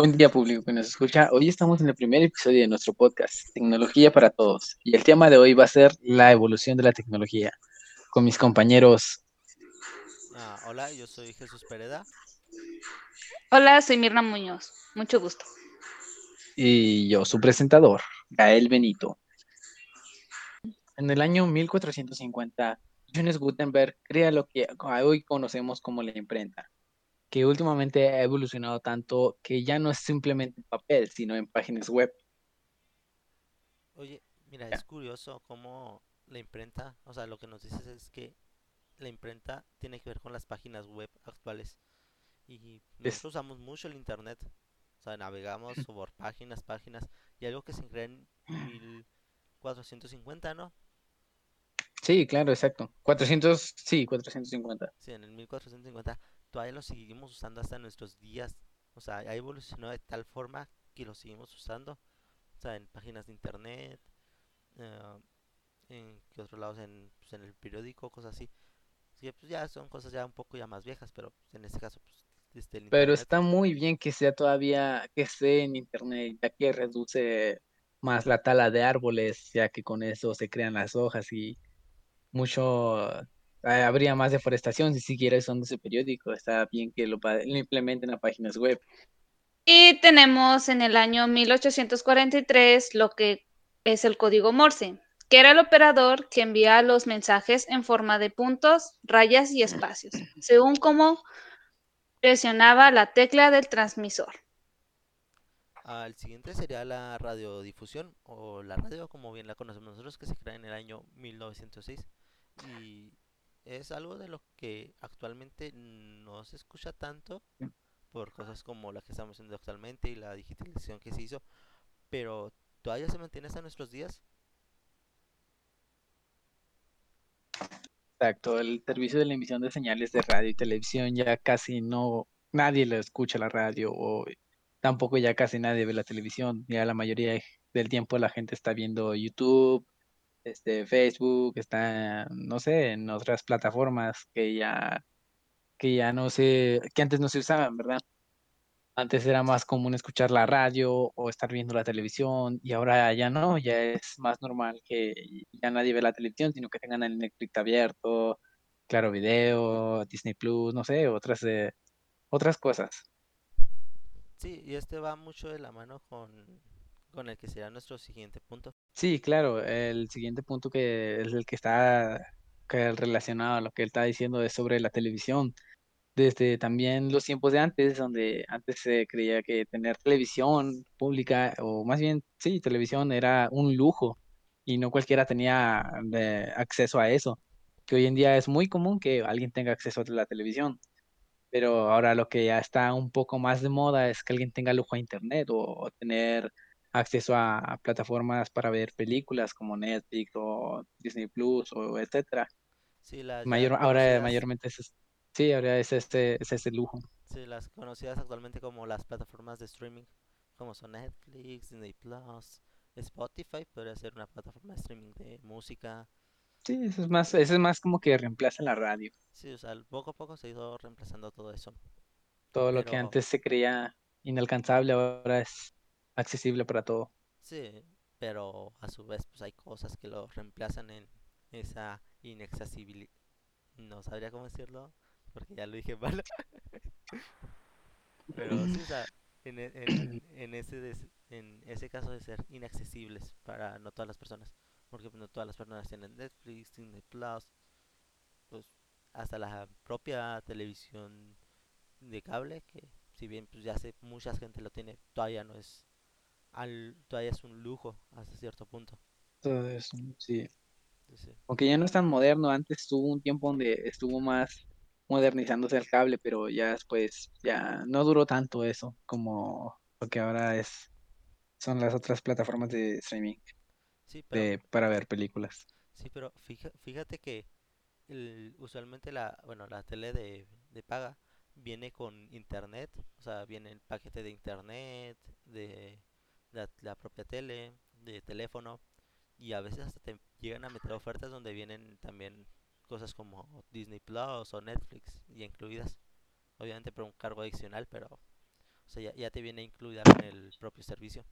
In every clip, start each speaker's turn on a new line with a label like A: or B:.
A: Buen día, público que nos escucha. Hoy estamos en el primer episodio de nuestro podcast, Tecnología para Todos. Y el tema de hoy va a ser la evolución de la tecnología. Con mis compañeros.
B: Ah, hola, yo soy Jesús Pereda.
C: Hola, soy Mirna Muñoz. Mucho gusto.
A: Y yo, su presentador, Gael Benito. En el año 1450, Johannes Gutenberg crea lo que hoy conocemos como la imprenta que últimamente ha evolucionado tanto que ya no es simplemente en papel, sino en páginas web.
B: Oye, mira, es curioso cómo la imprenta, o sea, lo que nos dices es que la imprenta tiene que ver con las páginas web actuales. Y nosotros usamos mucho el internet. O sea, navegamos por páginas, páginas. Y algo que se crea en 1450, ¿no?
A: Sí, claro, exacto. 400, sí, 450.
B: Sí, en el 1450 todavía lo seguimos usando hasta nuestros días. O sea, ha evolucionado de tal forma que lo seguimos usando. O sea, en páginas de internet, eh, en que otros lados, en, pues, en el periódico, cosas así. Sí, pues ya son cosas ya un poco ya más viejas, pero en este caso, pues,
A: este, Pero está muy bien que sea todavía, que esté en internet, ya que reduce más la tala de árboles, ya que con eso se crean las hojas y mucho habría más deforestación si siquiera usando ese periódico. Está bien que lo, implementen a páginas web.
C: Y tenemos en el año 1843 lo que es el código Morse, que era el operador que envía los mensajes en forma de puntos, rayas y espacios, según cómo presionaba la tecla del transmisor.
B: El siguiente sería la radiodifusión o la radio como bien la conocemos nosotros que se crea en el año 1906 y es algo de lo que actualmente no se escucha tanto por cosas como la que estamos haciendo actualmente y la digitalización que se hizo, pero todavía se mantiene hasta nuestros días.
A: Exacto, el servicio de la emisión de señales de radio y televisión ya casi no, nadie lo escucha la radio o tampoco ya casi nadie ve la televisión, ya la mayoría del tiempo la gente está viendo YouTube, este, Facebook, está, no sé, en otras plataformas que ya, que ya no sé, que antes no se usaban, ¿verdad? Antes era más común escuchar la radio o estar viendo la televisión y ahora ya no, ya es más normal que ya nadie ve la televisión, sino que tengan el Netflix abierto, Claro Video, Disney Plus, no sé, otras, de otras cosas.
B: Sí, y este va mucho de la mano con con el que será nuestro siguiente punto.
A: Sí, claro, el siguiente punto que es el que está relacionado a lo que él está diciendo es sobre la televisión. Desde también los tiempos de antes, donde antes se creía que tener televisión pública, o más bien, sí, televisión era un lujo y no cualquiera tenía acceso a eso. Que hoy en día es muy común que alguien tenga acceso a la televisión pero ahora lo que ya está un poco más de moda es que alguien tenga lujo a internet o tener acceso a, plataformas para ver películas como Netflix o Disney Plus o etcétera.
B: Sí, las
A: Mayor, ahora mayormente es, sí, ahora es este, es este lujo.
B: Sí, las conocidas actualmente como las plataformas de streaming, como son Netflix, Disney Plus, Spotify, podría ser una plataforma de streaming de música.
A: Sí, eso es más, eso es más como que reemplaza la radio.
B: Sí, o sea, poco a poco se ha ido reemplazando todo eso.
A: Todo lo que antes se creía inalcanzable ahora es accesible para todo.
B: Sí, pero a su vez pues hay cosas que lo reemplazan en esa inaccesibilidad. No sabría cómo decirlo, porque ya lo dije mal. pero sí, o sea, en, e, en, en, ese en ese caso de ser inaccesibles para no todas las personas, porque pues, no todas las personas tienen Netflix, Disney Plus, pues hasta la propia televisión de cable, que si bien pues ya sé mucha gente lo tiene, todavía no es al, todavía es un lujo hasta cierto punto.
A: Todo eso, sí. Aunque ya no es tan moderno, antes tuvo un tiempo donde estuvo más modernizándose el cable, pero ya después ya no duró tanto eso como lo que ahora es son las otras plataformas de streaming para ver películas.
B: Sí, pero fíjate que usualmente la, bueno, la tele de, de paga viene con internet, o sea, viene el paquete de internet, de la, propia tele, de teléfono, y a veces hasta te llegan a meter ofertas donde vienen también cosas como Disney Plus o Netflix y incluidas, obviamente por un cargo adicional, pero O sea, ya, ya te viene incluida en el propio servicio.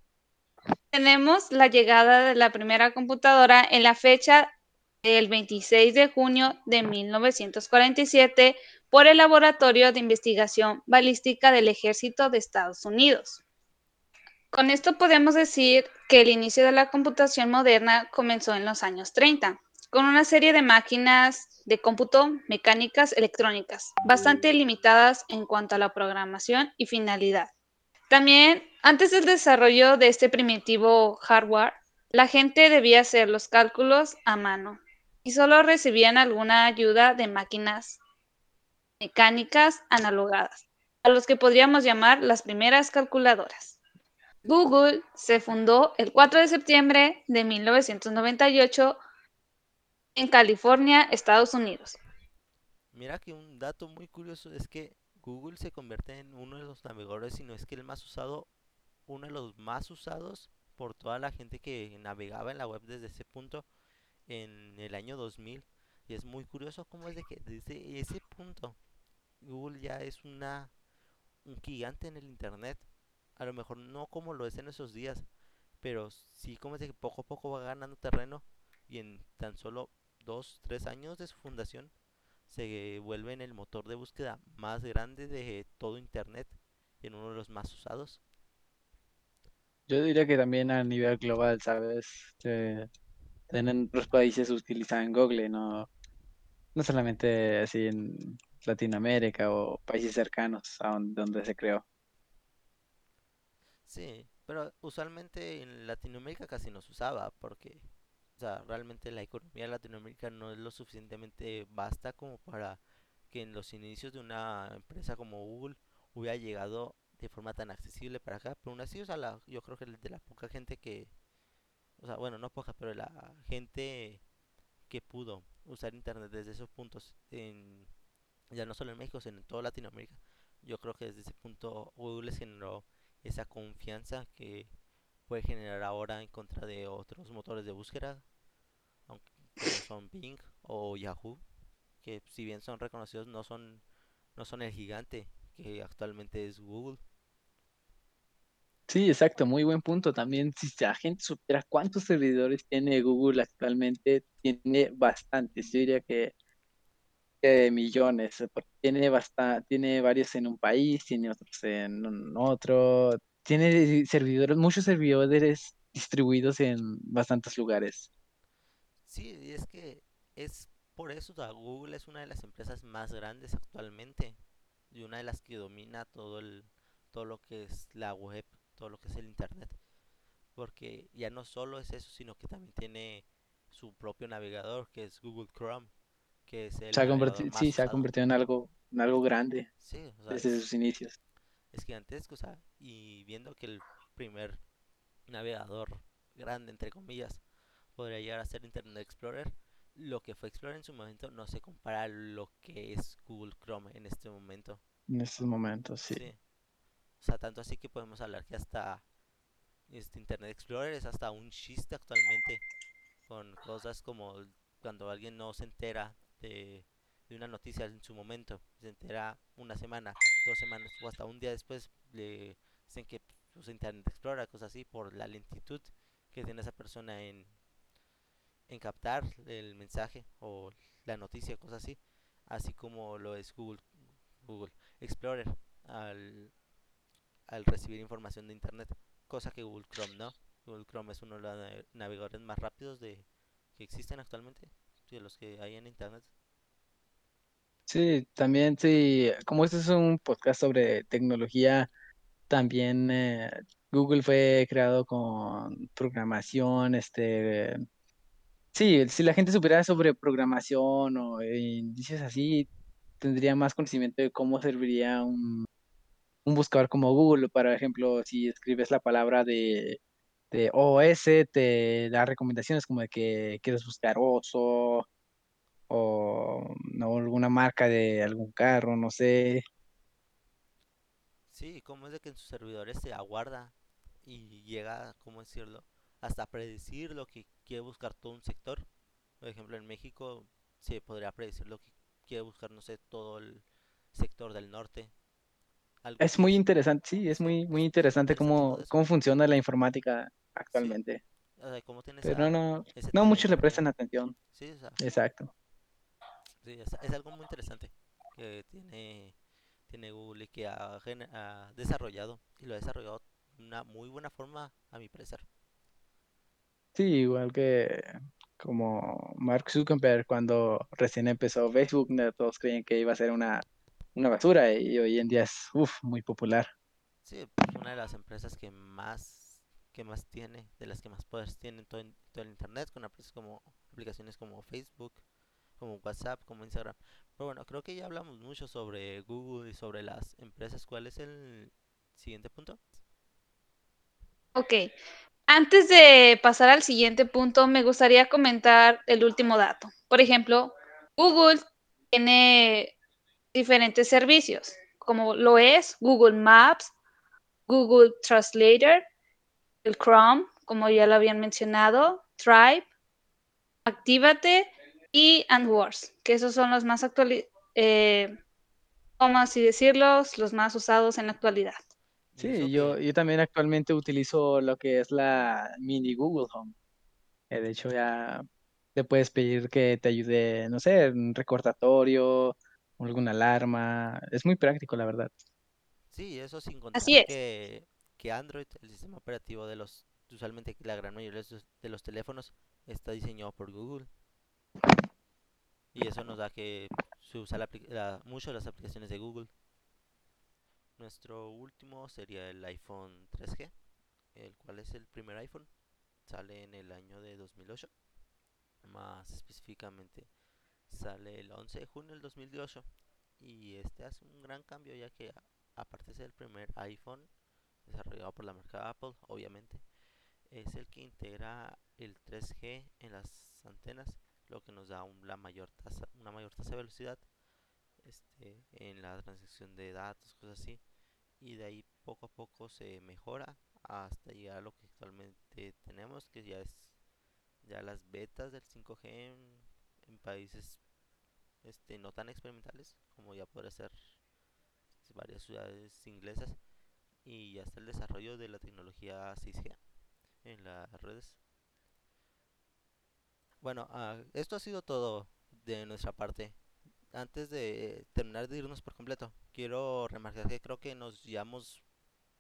C: Tenemos la llegada de la primera computadora en la fecha del 26 de junio de 1947 por el Laboratorio de Investigación Balística del Ejército de Estados Unidos. Con esto podemos decir que el inicio de la computación moderna comenzó en los años 30, con una serie de máquinas de cómputo mecánicas electrónicas, bastante limitadas en cuanto a la programación y finalidad. También, antes del desarrollo de este primitivo hardware, la gente debía hacer los cálculos a mano y solo recibían alguna ayuda de máquinas mecánicas analogadas, a los que podríamos llamar las primeras calculadoras. Google se fundó el 4 de septiembre de 1998 en California, Estados Unidos.
B: Mira que un dato muy curioso es que Google se convierte en uno de los navegadores, si no es que el más usado, uno de los más usados por toda la gente que navegaba en la web desde ese punto en el año 2000. Y es muy curioso cómo es de que desde ese punto Google ya es una un gigante en el internet. A lo mejor no como lo es en esos días, pero sí como es de que poco a poco va ganando terreno y en tan solo dos, tres años de su fundación se vuelve en el motor de búsqueda más grande de todo internet y en uno de los más usados.
A: Yo diría que también a nivel global, ¿sabes? Eh, en otros países utilizan Google, no, no solamente así en Latinoamérica o países cercanos a don- donde se creó.
B: Sí, pero usualmente en Latinoamérica casi no se usaba porque, o sea, realmente la economía de Latinoamérica no es lo suficientemente vasta como para que en los inicios de una empresa como Google hubiera llegado de forma tan accesible para acá. Pero aún así, o sea, la- yo creo que de la poca gente que, o sea, bueno, no poca, pero la gente que pudo usar internet desde esos puntos, en, ya no solo en México, sino en toda Latinoamérica, yo creo que desde ese punto Google les generó esa confianza que puede generar ahora en contra de otros motores de búsqueda, aunque son Bing o Yahoo, que si bien son reconocidos no son no son el gigante que actualmente es Google.
A: Sí, exacto, muy buen punto. También, si la gente supiera cuántos servidores tiene Google actualmente, tiene bastantes. Yo diría que, millones, eh, porque tiene basta- tiene varios en un país, tiene otros en otro, tiene servidores, muchos servidores distribuidos en bastantes lugares.
B: Sí, y es que es por eso, Google es una de las empresas más grandes actualmente y una de las que domina todo el todo lo que es la web, todo lo que es el internet, porque ya no solo es eso, sino que también tiene su propio navegador, que es Google Chrome, que es
A: Se ha convertido, sí, se ha convertido en algo, en algo grande
B: Sí, o sea,
A: desde
B: es,
A: sus inicios.
B: es gigantesco, o sea, y viendo que el primer navegador grande, entre comillas, podría llegar a ser Internet Explorer, lo que fue Explorer en su momento no se compara a lo que es Google Chrome en este momento.
A: En estos momentos, sí.
B: Sí. O sea, tanto así que podemos hablar que hasta este Internet Explorer es hasta un chiste actualmente con cosas como cuando alguien no se entera de, una noticia en su momento, se entera una semana, dos semanas o hasta un día después le dicen que usa Internet Explorer, cosas así, por la lentitud que tiene esa persona en, en captar el mensaje o la noticia, cosas así, así como lo es Google, Google Explorer al, al recibir información de Internet, cosa que Google Chrome no. Google Chrome es uno de los nave- navegadores más rápidos de que existen actualmente, de los que hay en Internet.
A: Sí, también sí, como este es un podcast sobre tecnología, también eh, Google fue creado con programación, este, sí, si la gente supiera sobre programación o indicios así, tendría más conocimiento de cómo serviría un, un buscador como Google, por ejemplo, si escribes la palabra de, de OS, te da recomendaciones como de que quieres buscar oso o, o alguna marca de algún carro, no sé.
B: Sí, como es de que en sus servidores se aguarda y llega, ¿cómo decirlo? Hasta predecir lo que quiere buscar todo un sector. Por ejemplo, en México se podría predecir lo que quiere buscar, no sé, todo el sector del norte. Algo
A: Es muy
B: es-
A: interesante, sí, es muy, muy
B: es
A: interesante cómo, cómo funciona la informática actualmente.
B: o sea, cómo tiene
A: Pero no, no muchos le prestan atención.
B: Sí, o sea,
A: Exacto.
B: sí, es, es algo muy interesante que tiene, tiene Google y que ha, ha desarrollado y lo ha desarrollado de una muy buena forma a mi parecer.
A: Sí, igual que como Mark Zuckerberg cuando recién empezó Facebook, todos creían que iba a ser una, una basura y hoy en día es uf, muy popular.
B: Sí, pues, una de las empresas que más que más tiene, de las que más poderes tiene en todo, en todo el internet, con empresas como aplicaciones como Facebook, como WhatsApp, como Instagram. Pero bueno, creo que ya hablamos mucho sobre Google y sobre las empresas. ¿Cuál es el siguiente punto?
C: Ok. Antes de pasar al siguiente punto, me gustaría comentar el último dato. Por ejemplo, Google tiene diferentes servicios, como lo es Google Maps, Google Translator, el Chrome, como ya lo habían mencionado, Drive, Actívate y AndWords, que esos son los más actuales, eh, ¿cómo así decirlo? Los más usados en la actualidad.
A: Sí, yo, yo también actualmente utilizo lo que es la mini Google Home. Eh, de hecho, ya te puedes pedir que te ayude, no sé, un recordatorio, alguna alarma. Es muy práctico, la verdad.
B: Sí, eso sin contar
C: Así es.
B: que, que Android, el sistema operativo de los, usualmente la gran mayoría de los, teléfonos, está diseñado por Google. Y eso nos da que se usa la- mucho las aplicaciones de Google. Nuestro último sería el iPhone 3G, el cual es el primer iPhone. Sale en el año de 2008. Más específicamente, sale el 11 de junio del 2008. Y este hace un gran cambio ya que aparte ser el primer iPhone desarrollado por la marca Apple, obviamente, es el que integra el 3G en las antenas, lo que nos da un- mayor tasa, una mayor tasa de velocidad este, en la transacción de datos, cosas así. Y de ahí poco a poco se mejora hasta llegar a lo que actualmente tenemos, que ya es ya las betas del 5G en, en países este, no tan experimentales, como ya podría ser varias ciudades inglesas y ya está el desarrollo de la tecnología 6G en las redes. Bueno, ah, esto ha sido todo de nuestra parte. Antes de terminar de irnos por completo, quiero remarcar que creo que nos llevamos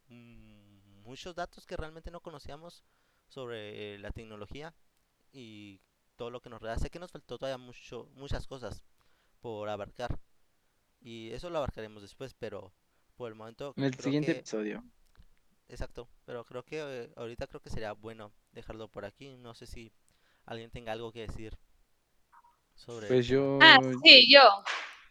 B: muchos datos que realmente no conocíamos sobre la tecnología y todo lo que nos rodea. Sé que nos faltó todavía mucho, muchas cosas por abarcar y eso lo abarcaremos después, pero por el momento
A: En el siguiente
B: que
A: episodio.
B: Exacto, pero creo que eh, ahorita creo que sería bueno dejarlo por aquí. No sé si alguien tenga algo que decir sobre
A: Pues yo,
C: Ah, sí, yo.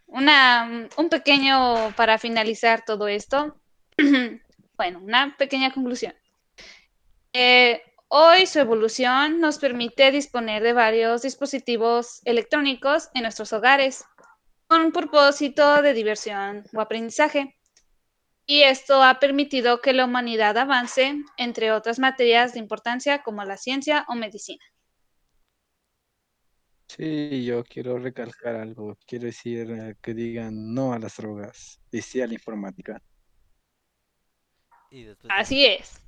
C: Una, un pequeño para finalizar todo esto. Bueno, una pequeña conclusión. Eh, hoy su evolución nos permite disponer de varios dispositivos electrónicos en nuestros hogares con un propósito de diversión o aprendizaje. Y esto ha permitido que la humanidad avance, entre otras materias de importancia como la ciencia o medicina.
A: sí, yo quiero recalcar algo. Quiero decir eh, que digan no a las drogas y sí a la informática.
B: Y después de-
C: Así es.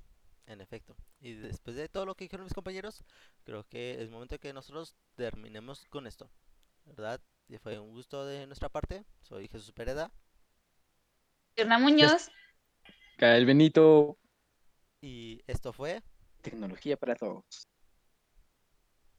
B: en efecto. Y después de todo lo que dijeron mis compañeros, creo que es momento de que nosotros terminemos con esto. ¿Verdad? Y fue un gusto de nuestra parte. Soy Jesús Pereda
C: Mirna Muñoz.
A: El Benito,
B: y esto fue
A: tecnología para todos.